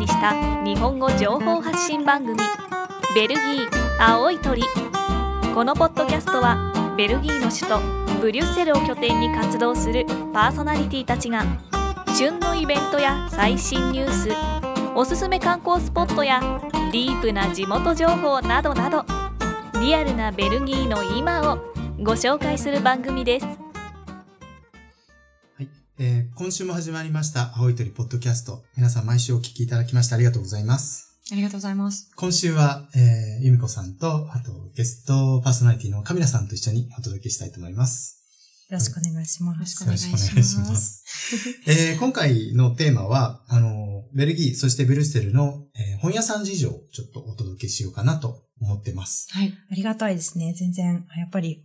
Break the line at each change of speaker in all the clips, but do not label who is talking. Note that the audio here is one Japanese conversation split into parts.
にした日本語情報発信番組「ベルギー青い鳥」このポッドキャストはベルギーの首都ブリュッセルを拠点に活動するパーソナリティたちが旬のイベントや最新ニュースおすすめ観光スポットやディープな地元情報などなどリアルなベルギーの今をご紹介する番組です。
はい、えー今週も始まりました、青い鳥ポッドキャスト。皆さん毎週お聞きいただきましてありがとうございます。
ありがとうございます。
今週は、えー、ゆみこさんと、あと、ゲストパーソナリティのカミラさんと一緒にお届けしたいと思います。
よろしくお願いします。
よろしく
お願いします。えー今回のテーマは、あの、ベルギー、そしてブリュッセルの、えー本屋さん事情をちょっとお届けしようかなと思ってます。
はい。
ありがたいですね。全然、やっぱり、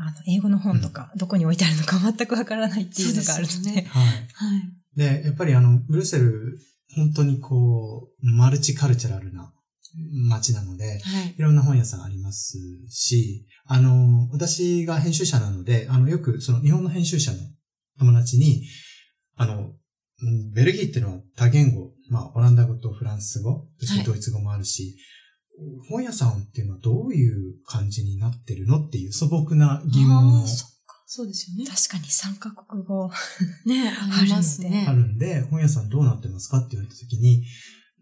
あの、英語の本とか、どこに置いてあるのか 全くわからないっていうのがあるので。
でね
はい。
はい。
で、やっぱりあの、ブリュッセル、本当にこう、マルチカルチャラルな街なので、
はい。
いろんな本屋さんありますし、あの、私が編集者なので、あの、よくその日本の編集者の友達に、あの、うんベルギーっていうのは多言語、まあ、オランダ語とフランス語、そしてドイツ語もあるし、本屋さんっていうのはどういう感じになってるのっていう素朴な疑問を
そっか。そうですよね。
確かに3カ国語。
ね ありますね。
あるんで、本屋さんどうなってますかって言われたときに、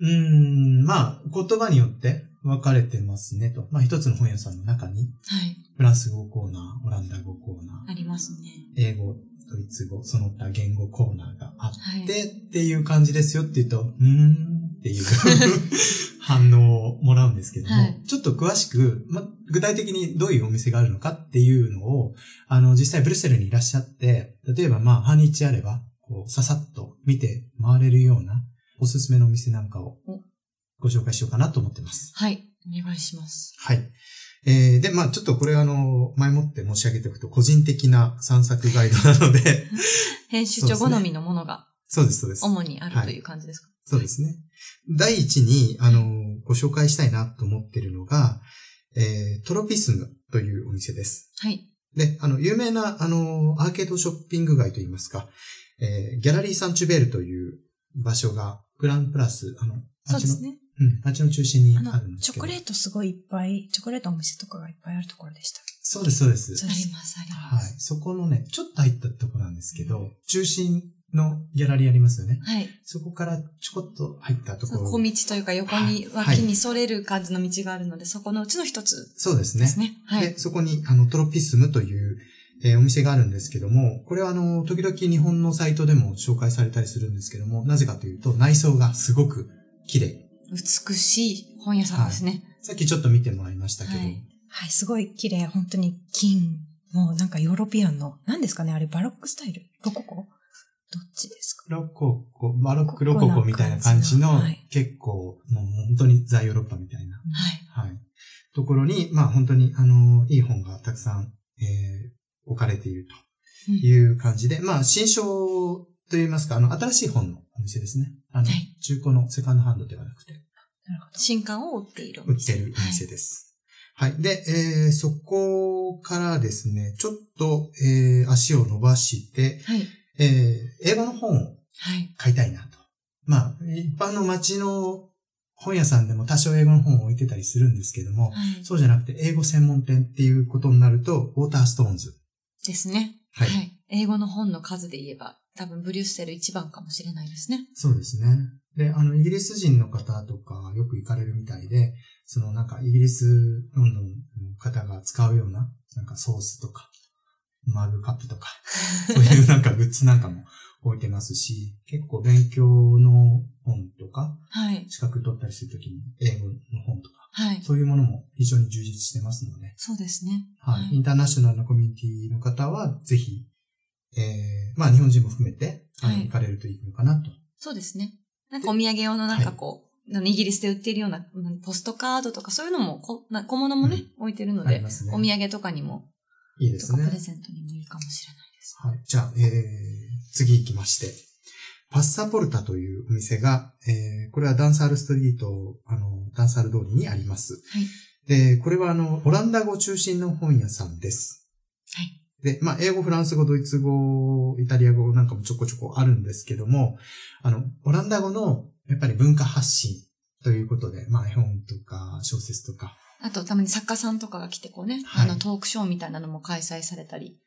うーん、まあ、言葉によって分かれてますねと。まあ、一つの本屋さんの中に、
はい。
フランス語コーナー、オランダ語コーナー、
ありますね。
英語、ドイツ語、その他言語コーナーがあ
はい。
って、っていう感じですよって言うと、うーんっていう 反応をもらうんですけども、
はい
ちょっと詳しく、ま、具体的にどういうお店があるのかっていうのを、あの、実際ブルッセルにいらっしゃって、例えばまあ、半日あれば、こう、ささっと見て回れるような、おすすめのお店なんかを
お
ご紹介しようかなと思ってます。
はい。お願いします。
はい。えー、で、まあちょっとこれあの、前もって申し上げておくと、個人的な散策ガイドなので、
編集長好みのものが
そうです、そうです。
主にあるという感じですか？
そうですね。第一に、あの、ご紹介したいなと思っているのが、えー、トロピスムというお店です。
はい。
で、あの、有名な、あの、アーケードショッピング街といいますか、えー、ギャラリーサンチュベールという場所が、グランプラス、あの、
そうですね。
うん、街の中心にあるん、ですけど。
チョコレートすごいいっぱい、チョコレートお店とかがいっぱいあるところでした。
そうです、そうです。
あります、あり
はい。
ます。
そこのね、ちょっと入ったところなんですけど、中心のギャラリーありますよね。
はい。
そこからちょこっと入ったところ。
小道というか横に、
はい
脇にそれる感じの道があるので、そこのうちの一つ
そうですね。
ですね。はい。
で、そこに、あの、トロピスムという、えーお店があるんですけども、これはあの、時々日本のサイトでも紹介されたりするんですけども、なぜかというと、内装がすごく綺麗。
美しい本屋さんですね。
さっきちょっと見てもらいましたけど、
はい
はい、すごい綺麗。本当に金。もうなんかヨーロピアンの、何ですかねあれバロックスタイルロココどっちですか？
ロココ、バロックロココみたいな感じの、
はい
結構、もう本当にザ・ヨーロッパみたいな、
はい。
はい。ところに、まあ本当に、あの、いい本がたくさん、えー置かれているという感じで、まあ新書といいますか、あの、新しい本のお店ですね。あの、
はい
中古のセカンドハンドではなくて、
なるほど。
新刊を売っているお店。
売ってるお店です。はい。で、えーそこからですね、ちょっと、えー足を伸ばして、
はい。
えー英語の本を
はい。
買いたいなと。まあ、一般の街の本屋さんでも多少英語の本を置いてたりするんですけども、
はい。
そうじゃなくて英語専門店っていうことになると、ウォーターストーンズ。
ですね。
は
はいい。英語の本の数で言えば、多分ブリュッセル一番かもしれないですね。
そうですね。で、あの、イギリス人の方とかよく行かれるみたいで、そのなんかイギリス、ロンドンの方が使うような、なんかソースとか、マグカップとか、そういうなんかグッズなんかも置いてますし、結構勉強の本とか、
はい。
資格取ったりするときに英語の本とか、
はい。
そういうものも非常に充実してますので、
そうですね。
はい。
はい
インターナショナルなコミュニティの方は、ぜひ、えー、まあ日本人も含めて、
はい
行かれるといいのかなと。
そうですね。なんかお土産用のなんかこう、イギリスで売っているようなうんポストカードとかそういうのも小物もね、置いてるので、
ね。
お土産とかにも、
いいですね
プ。レゼントにもいいかもしれないです。
はい。じゃあ、えー、次行きまして。パッサポルタというお店が、えー、これはダンサールストリート、あの、ダンサール通りにあります。
はい。
で、これはあの、オランダ語中心の本屋さんです。
はい。
で、まあ、英語、フランス語、ドイツ語、イタリア語なんかもちょこちょこあるんですけども、あの、オランダ語の、やっぱり文化発信ということで、まあ絵本とか小説とか、
あと、たまに作家さんとかが来て、こうね、
はい
あの、トークショーみたいなのも開催されたり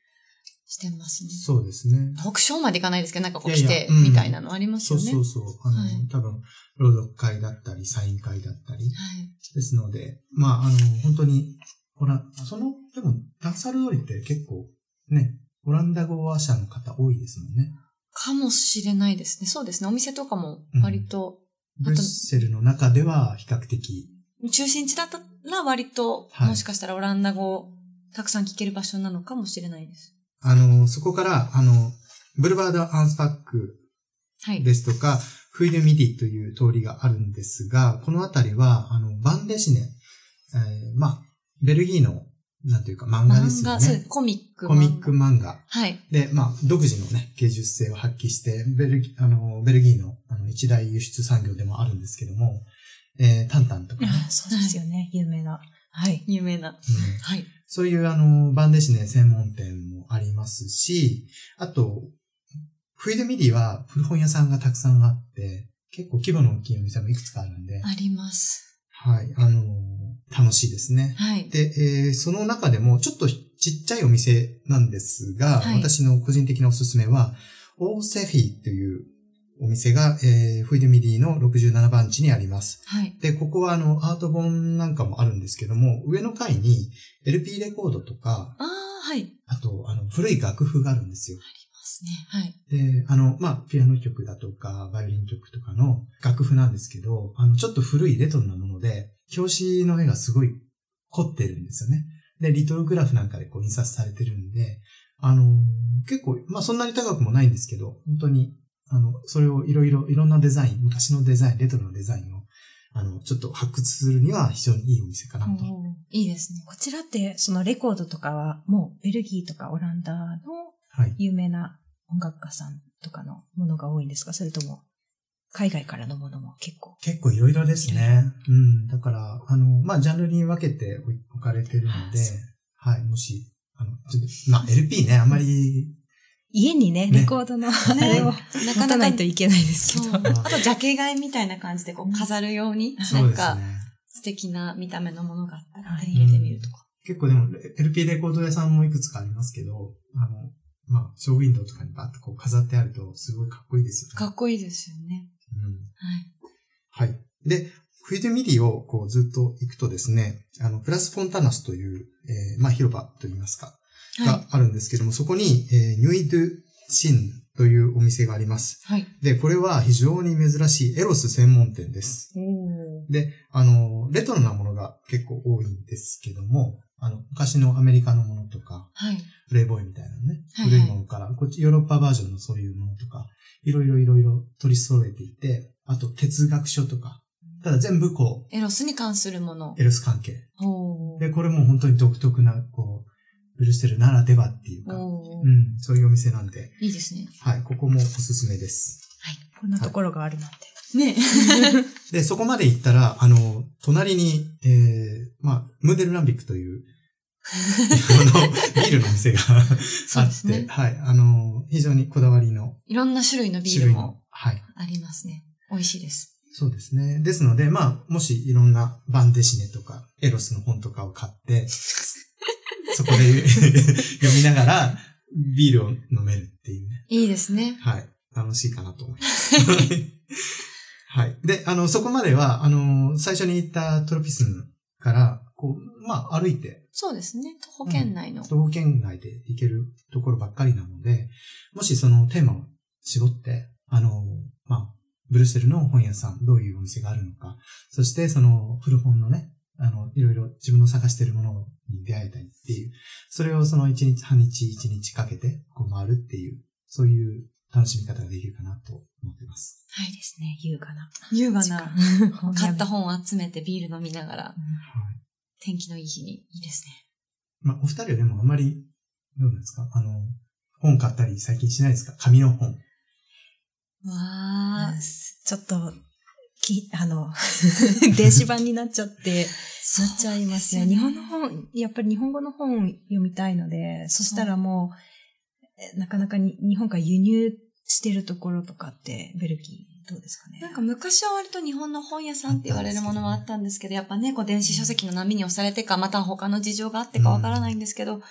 してますね。
そうですね。
トークショーまでいかないですけど、なんかこう
いやいや
来て、
うん
みたいなのあります
そう
よね。
そうそう。あの、
はい
多分、朗読会だったり、サイン会だったり。
はい。
ですので、まあ、あの、本当に、ほら、その、でも、ダンサル通りって結構、ね、オランダ語話者の方多いですもんね。
かもしれないですね。そうですね。お店とかも割と、
ブリュッセルの中では比較的、
中心地だったら割と、
はい
もしかしたらオランダ語をたくさん聞ける場所なのかもしれないです。
あの、そこから、あの、ブルバード・アンスパック
はい。
ですとか、フイデミディという通りがあるんですが、この辺りは、あの、バンデシネ、えーまあ、ベルギーの、なんていうか漫画ですよね。
そう。コミック。
コミック漫画。
はい。
で、まあ、独自のね、芸術性を発揮して、ベルギあの、ベルギーのあの一大輸出産業でもあるんですけども、えー、タンタンとかね、
あそうですよね。有名な。はい。
有名な。
うん
はい。
そういうあの、バンデシネ専門店もありますし、あと、フイデミディは古本屋さんがたくさんあって、結構規模の大きいお店もいくつかあるんで、
あります。
はい、あの、楽しいですね。
はい。
で、えーその中でもちょっとちっちゃいお店なんですが、
はい
私の個人的なおすすめは、オーセフィというお店が、えーフイデミディの67番地にあります。
はい。
で、ここはあの、アート本なんかもあるんですけども、上の階に LP レコードとか、
ああ、はい。あり
あと、あの、古い楽譜があるんですよ。
ますね。はい。
で、あの、まあ、ピアノ曲だとか、バイオリン曲とかの楽譜なんですけど、あの、ちょっと古いレトロなもので、表紙の絵がすごい凝ってるんですよね。で、リトルグラフなんかでこう印刷されてるんで、あのー結構、まあ、そんなに高くもないんですけど、本当に、あの、それをいろいろ、いろんなデザイン、昔のデザイン、レトロなデザインを、あの、ちょっと発掘するには非常にいいお店かなと。
いいですね。
こちらって、そのレコードとかは、もうベルギーとかオランダの
はい。
有名な音楽家さんとかのものが多いんですか？それとも、海外からのものも結構？
結構いろいろですね。うん。だから、あの、まあ、ジャンルに分けて置かれてるのではい、もし、あの、ちょっと、まあ、LP ね、あんまり、
家にね、
ね
レコードの、あれを
な
持
かなか
たないといけないですけ
そう。
ど。
あと、ジャケ買いみたいな感じでこう飾るように、
そうん
か
ね。
素敵な見た目のものがあったら入れてみるとか。
結構でも、LP レコード屋さんもいくつかありますけど、あの、まあ、ショーウィンドウとかにバッとこう飾ってあると、すごいかっこいいですよね。
かっこいいですよね。
うん。
はい。
はい。で、フィデミディをこうずっと行くとですね、あの、プラスフォンタナスという、えーまあ広場といいますか、
は
があるんですけども、そこに、えーニュイドゥシンというお店があります。
い。はい。
で、これは非常に珍しいエロス専門店です。で、あの、レトロなものが結構多いんですけども、あの、昔のアメリカのものとか、
はい。
プレイボーイみたいなね、
はいはい
古いものから、こっちヨーロッパバージョンのそういうものとか、いろいろいろいろ取り揃えていて、あと哲学書とか、ただ全部こ
エロスに関するもの
う、。エロス関係。で、これも本当に独特な、こう、ブルセルならではっていうか、うん、そういうお店なんで、
いいですね。
はい、ここもおすすめです。
こんなところがあるなんて。
ね
で、そこまで行ったら、あの、隣に、えー、まあ、ムーデルランビックという、あの、ビールのお店が あって、
ね
はい、あの、非常にこだわりの
いろんな種類のビールも、
はい、
ありますね。美味しいです。
そうですね。ですので、まあ、もしいろんなバンデシネとか、エロスの本とかを買って、そこで 読みながら、ビールを飲めるっていうね。
いいですね。
はい。楽しいかなと思います。はい。で、あの、そこまでは、あの、最初に言ったトロピスムから、こう、まあ、歩いて、
そうですね。徒歩圏内の。
徒歩圏内で行けるところばっかりなので、もしそのテーマを絞って、あの、まあ、ブルッセルの本屋さん、どういうお店があるのか、そしてその古本のね、あの、いろいろ自分の探しているものに出会えたりっていう、それをその一日、半日、一日かけて、こう回るっていう、そういう楽しみ方ができるかなと思ってます。
はい
ですね、優雅な。
優雅な。
本
買った
本。
本を集めてビール飲みながら、
はい。
天気のいい日に。いいですね。
まあ、お二人はでもあんまり、どうなんですか？あの、本買ったり最近しないですか？紙の本。
わー。
ちょっと、き、あの、電子版になっちゃって、なっちゃいますね。日本の本、やっぱり日本語の本読みたいので、そしたらもう、えなかなかに日本から輸入してるところとかって、ベルギーどうですかね？
なんか昔は割と日本の本屋さんって言われるものはあったんですけど、やっぱね、こう電子書籍の波に押されてか、また他の事情があってかわからないんですけど、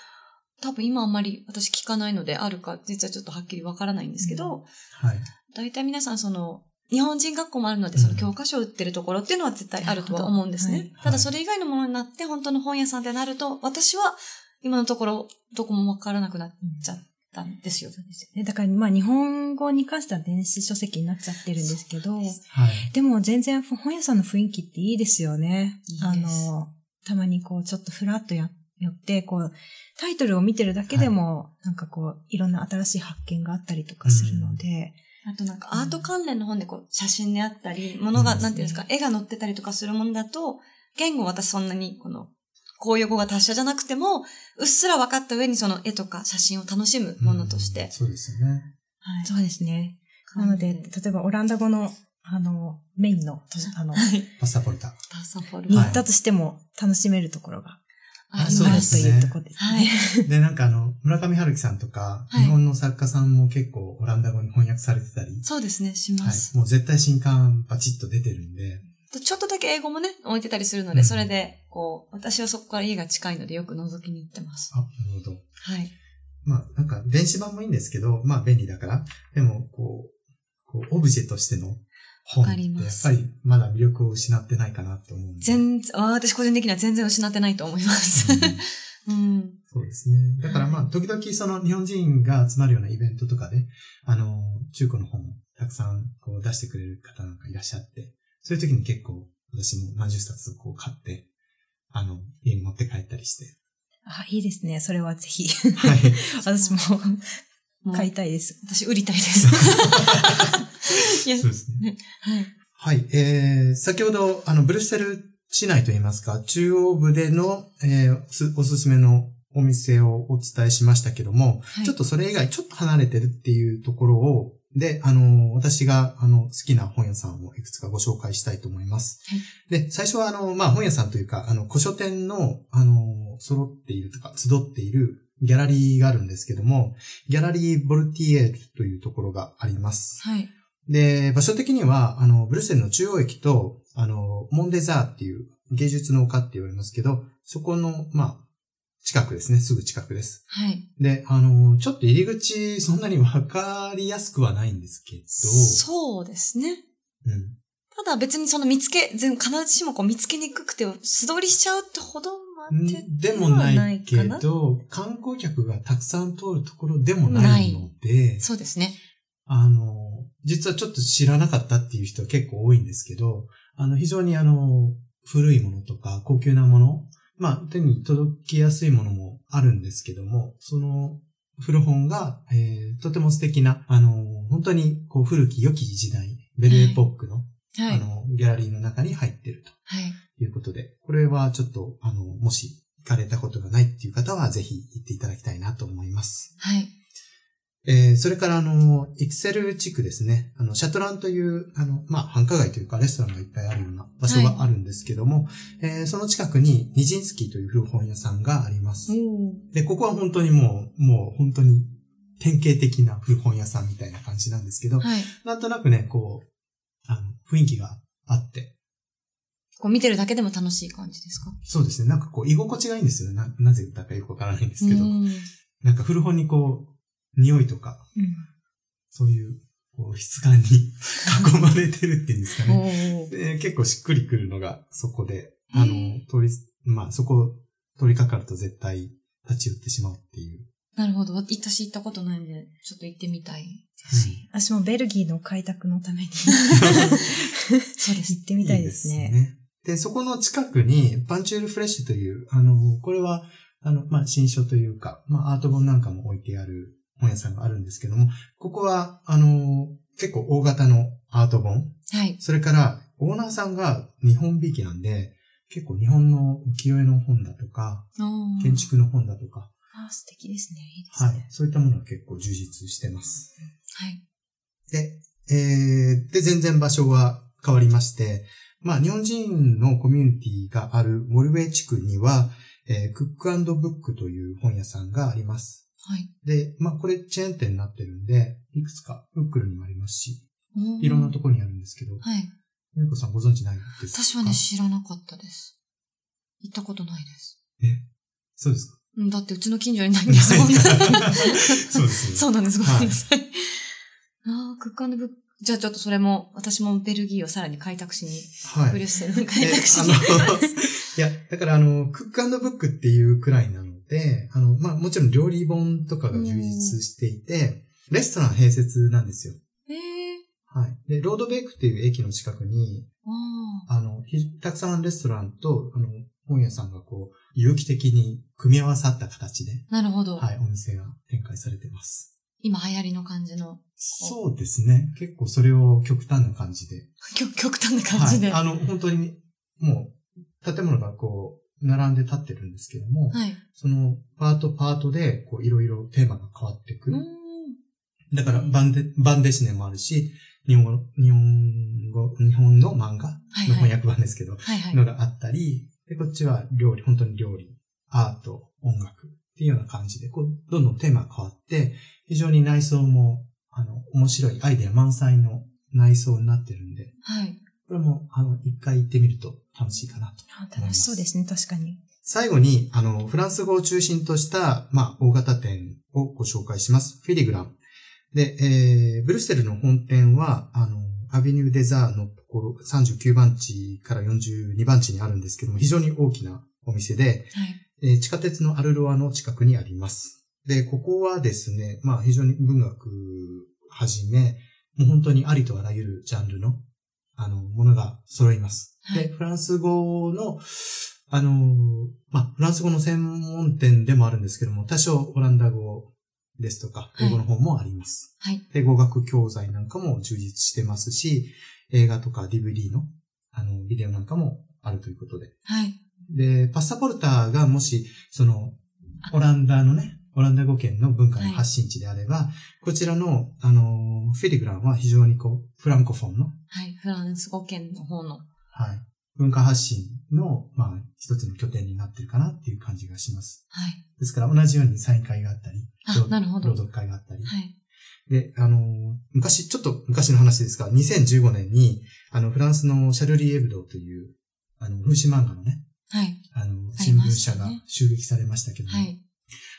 多分今あんまり私聞かないのであるか、実はちょっとはっきりわからないんですけど、
はい。
大体皆さんその、日本人学校もあるので、その教科書を売ってるところっていうのは絶対あるとは思うんですね。
はい
ただそれ以外のものになって、本当の本屋さんってなると、私は今のところどこもわからなくなっちゃったんですよ。
そうですよね。だから、まあ、日本語に関しては電子書籍になっちゃってるんですけど、
はい。
でも全然本屋さんの雰囲気っていいですよね。
いいです
あの、たまにこう、ちょっとフラッとや、寄って、こう、タイトルを見てるだけでも、なんかこう、いろんな新しい発見があったりとかするので、
あとなんかアート関連の本でこう写真であったり、ものが、
うん
なんていうんですか、絵が載ってたりとかするものだと、言語私そんなにこの、公用語が達者じゃなくても、うっすら分かった上にその絵とか写真を楽しむものとして
うん。そうですよね。
はい。
そうですね。なので、例えばオランダ語の、あの、メインの、あの、
はい。
パスタポルタ。
パサフォル
に
ム。
行ったとしても楽しめるところが
あ
そう
あると
ですね
いうところです
はい
ね。。
で、なんかあの、村上春樹さんとか、
はい
日本の作家さんも結構オランダ語に翻訳されてたり、
そうですね、しま
はい
す。。
もう絶対新刊バチッと出てるんで、
ちょっとだけ英語もね、置いてたりするので、
うん
それで、こう、私はそこから家が近いのでよく覗きに行ってます。
あ、なるほど。
はい。
まあ、なんか電子版もいいんですけど、まあ便利だから、でも、こう、こう、オブジェとしての本って、
わかり
やっぱりまだ魅力を失ってないかなと思うんで。
全然、私個人的には全然失ってないと思います。
うん
うん。
そうですね。だからまあ、時々その日本人が集まるようなイベントとかで、あの、中古の本をたくさんこう出してくれる方なんかいらっしゃって、そういう時に結構私も何十冊こう買って、あの、家に持って帰ったりして。
あ、いいですね。それはぜひ。
はい。
私も買いたいです。
私売りたいです。いや
そうですね。
はい。
はい。えー、先ほど、あの、ブルッセル市内といいますか、中央部での、えーすおすすめのお店をお伝えしましたけども、
はい
ちょっとそれ以外ちょっと離れてるっていうところを、で、あの、私が、あの、好きな本屋さんをいくつかご紹介したいと思います。
はい
で、最初は、あの、まあ、本屋さんというか、あの、古書店の、あの、揃っているとか、集っているギャラリーがあるんですけども、ギャラリー・ボルティエールというところがあります。
はい。
で、場所的には、あの、ブルッセルの中央駅と、あの、モンデザーっていう芸術の丘って言われますけど、そこの、まあ、近くですね。すぐ近くです。
はい。
で、あの、ちょっと入り口、そんなにわかりやすくはないんですけど、
そうですね。
うん。
ただ別にその見つけ、全必ずしもこう見つけにくくて素通りしちゃうってほどまで
でもないけど、観光客がたくさん通るところでもないので、
そうですね。
あの、実はちょっと知らなかったっていう人は結構多いんですけど、あの、非常にあの、古いものとか高級なもの、まあ、手に届きやすいものもあるんですけども、その古本が、えーとても素敵な、あの、本当にこう古き良き時代、ベルエポックの、
はい。
あの、ギャラリーの中に入っている
はい。
ということで、これはちょっと、あの、もし行かれたことがないっていう方は、ぜひ行っていただきたいなと思います。
はい。
えーそれからあの、イクセル地区ですね。あの、シャトランという、あの、まあ、繁華街というかレストランがいっぱいあるような場所があるんですけども、えーその近くにニジンスキーという古本屋さんがあります。で、ここは本当にもう、もう本当に典型的な古本屋さんみたいな感じなんですけど、
はい。
なんとなくね、こう、あの、雰囲気があって、
こう見てるだけでも楽しい感じですか？
そうですね、なんかこう、居心地がいいんですよね。な、なぜだかよくわからないんですけど、
うん
なんか古本にこう、匂いとか、
うん
そういう、こう、質感に囲まれてるっていうんですかね。で結構しっくりくるのがそこで、あの
へ、
通り、まあそこ通りかかると絶対立ち寄ってしまうっていう。
なるほど。私行ったことないんで、ちょっと行ってみたい。
私もベルギーの開拓のために
そうです。
行ってみたいですね。
いいですねで、そこの近くに、パンチュールフレッシュという、あの、これは、あの、まあ、新書というか、まあ、アート本なんかも置いてある本屋さんがあるんですけども、ここは、あの、結構大型のアート本、
はい。
それから、オーナーさんが日本びいきなんで、結構日本の浮世絵の本だとか、建築の本だとか、
あ素敵ですね。いいですね。
はい。そういったものは結構充実してます。
はい。
で、えー、で、全然場所は変わりまして、まあ、日本人のコミュニティがあるモルウェイ地区には、えークックブックという本屋さんがあります。
はい。
で、まあ、これチェーン店になってるんで、いくつか、ウックルにもありますし、いろんなところにあるんですけど、
はい。
ゆうこさんご存知ないですか？
私はね、知らなかったです。行ったことないです。
そうですか？
うんだってうちの近所にないんですもん。
そうですね
そうなんです。ごめんなさい。ああ、クックブック。じゃあちょっとそれも、私もベルギーをさらに開拓しに、
はい。
ブリュッセルの開
え
拓しに。
いや、だからあの、クックブックっていうくらいなので、あの、まあ、もちろん料理本とかが充実していて、レストラン併設なんですよ。
ええ
はい。で、ロードベイクっていう駅の近くに、
あ
あの、ひたくさんレストランと、あの、本屋さんがこう、有機的に組み合わさった形で、
あ、なるほど。
はい、お店が展開されてます。
今流行りの感じの、
そうですね。結構それを極端な感じで。
極極端な感じで。
はい。
は
あの、本当に、もう、建物がこう、並んで立ってるんですけども、
い。
その、パートパートで、こう、いろいろテーマが変わってくる。だから、バンデ、バンデシネもあるし、日本語の、日本語、日本の漫画？の翻訳版ですけど、
はいはい。
のがあったり、で、こっちは料理、本当に料理、アート、音楽っていうような感じで、こう、どんどんテーマが変わって、非常に内装も、あの、面白いアイデア満載の内装になってるんで、
はい。
これも、あの、一回行ってみると楽しいかなと。
あ楽しそうですね、確かに。
最後に、あの、フランス語を中心とした、まあ、大型店をご紹介します。フィリグラン。で、えー、ブルッセルの本店は、あの、アビニューデザーのところ、39番地から42番地にあるんですけども、非常に大きなお店で、
はい。
えー地下鉄のアルロアの近くにあります。で、ここはですね、まあ非常に文学はじめ、もう本当にありとあらゆるジャンルの、あの、ものが揃います。
はい
で、フランス語の、あの、まあフランス語の専門店でもあるんですけども、多少オランダ語ですとか、
はい
英語の方もあります。
はい。
で、語学教材なんかも充実してますし、映画とか DVD の、あの、ビデオなんかもあるということで、
はい。
で、パッサポルターがもし、その、オランダのね、オランダ語圏の文化の発信地であれば、こちらの、あの、フィリグランは非常にこう、フランコフォンの、
はい。フランス語圏の方の。
はい、文化発信の、まあ、一つの拠点になってるかなっていう感じがします。
はい。
ですから、同じようにサイン会があったり、
なるほど
朗読会があったり。
はい。
で、あの、昔、ちょっと昔の話ですが、2015年に、あの、フランスのシャルリー・エブドという、あの、風刺漫画のね、
はい。
あの、新聞社が襲撃されましたけども、
はい。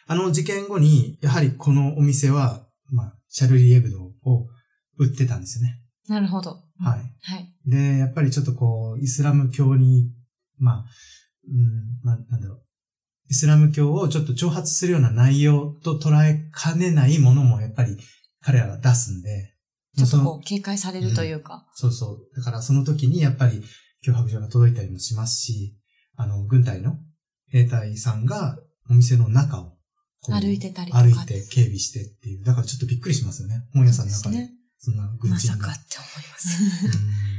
あの事件後に、やはりこのお店は、まあ、シャルリーエブドを売ってたんですよね。
なるほど。
はい。
はい。
で、やっぱりちょっとこう、イスラム教に、まあ、うん、まあ、なんだろう。イスラム教をちょっと挑発するような内容と捉えかねないものもやっぱり彼らが出すんで、
ちょっとこう、警戒されるというか。
そうそう。だからその時にやっぱり脅迫状が届いたりもしますし、あの、軍隊の兵隊さんがお店の中を
歩いてたりとか
歩いて警備してっていう。だからちょっとびっくりしますよね。本屋さんの中で。
そ
んな軍
ま
人が。
さかって思います。
うん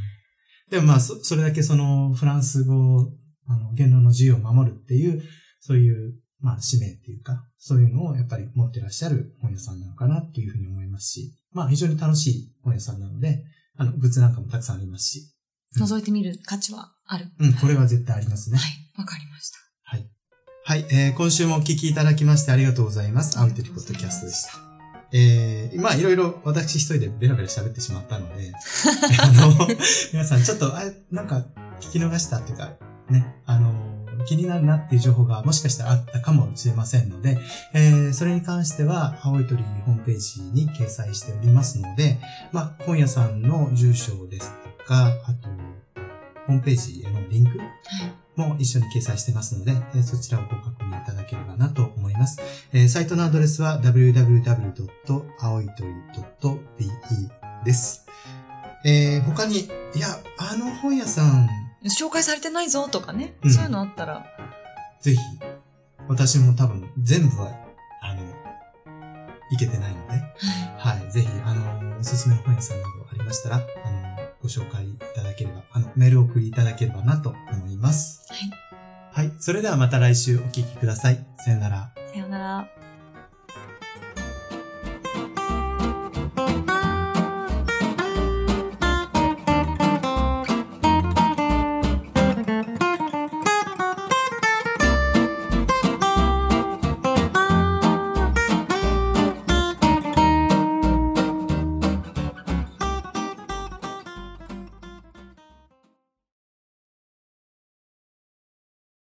でもまあ、そ、それだけそのフランス語、あの、言論の自由を守るっていう、そういう、まあ、使命っていうか、そういうのをやっぱり持ってらっしゃる本屋さんなのかなっていうふうに思いますし、まあ、非常に楽しい本屋さんなので、あの、グッズなんかもたくさんありますし、
覗いてみる価値はある。
うん、これは絶対ありますね。
はい。わかりました。
はい。はい、えー今週もお聞きいただきましてありがとうございます。アウトリポッドキャストでした。えー、まあいろいろ私一人でベラベラ喋ってしまったので、あの、皆さんちょっと、あなんか聞き逃したっていうか、ね、あの、気になるなっていう情報がもしかしたらあったかもしれませんので、えー、それに関しては、青い鳥ホームページに掲載しておりますので、まあ、本屋さんの住所ですとか、あと、ホームページへのリンク
はい。
も一緒に掲載してますので、えーそちらをご確認いただければなと思います。えーサイトのアドレスは www.aoitori.be です。えー他に、いや、あの本屋さん、
紹介されてないぞとかね。
うん
そういうのあったら。
ぜひ、私も多分全部は、あの、いけてないので、
はい。
はい、ぜひ、あの、おすすめの本屋さんなどありましたら、あの、ご紹介いただければ、あの、メールを送りいただければなとます。
はい。
はい、それではまた来週お聞きください。さよなら。
さようなら。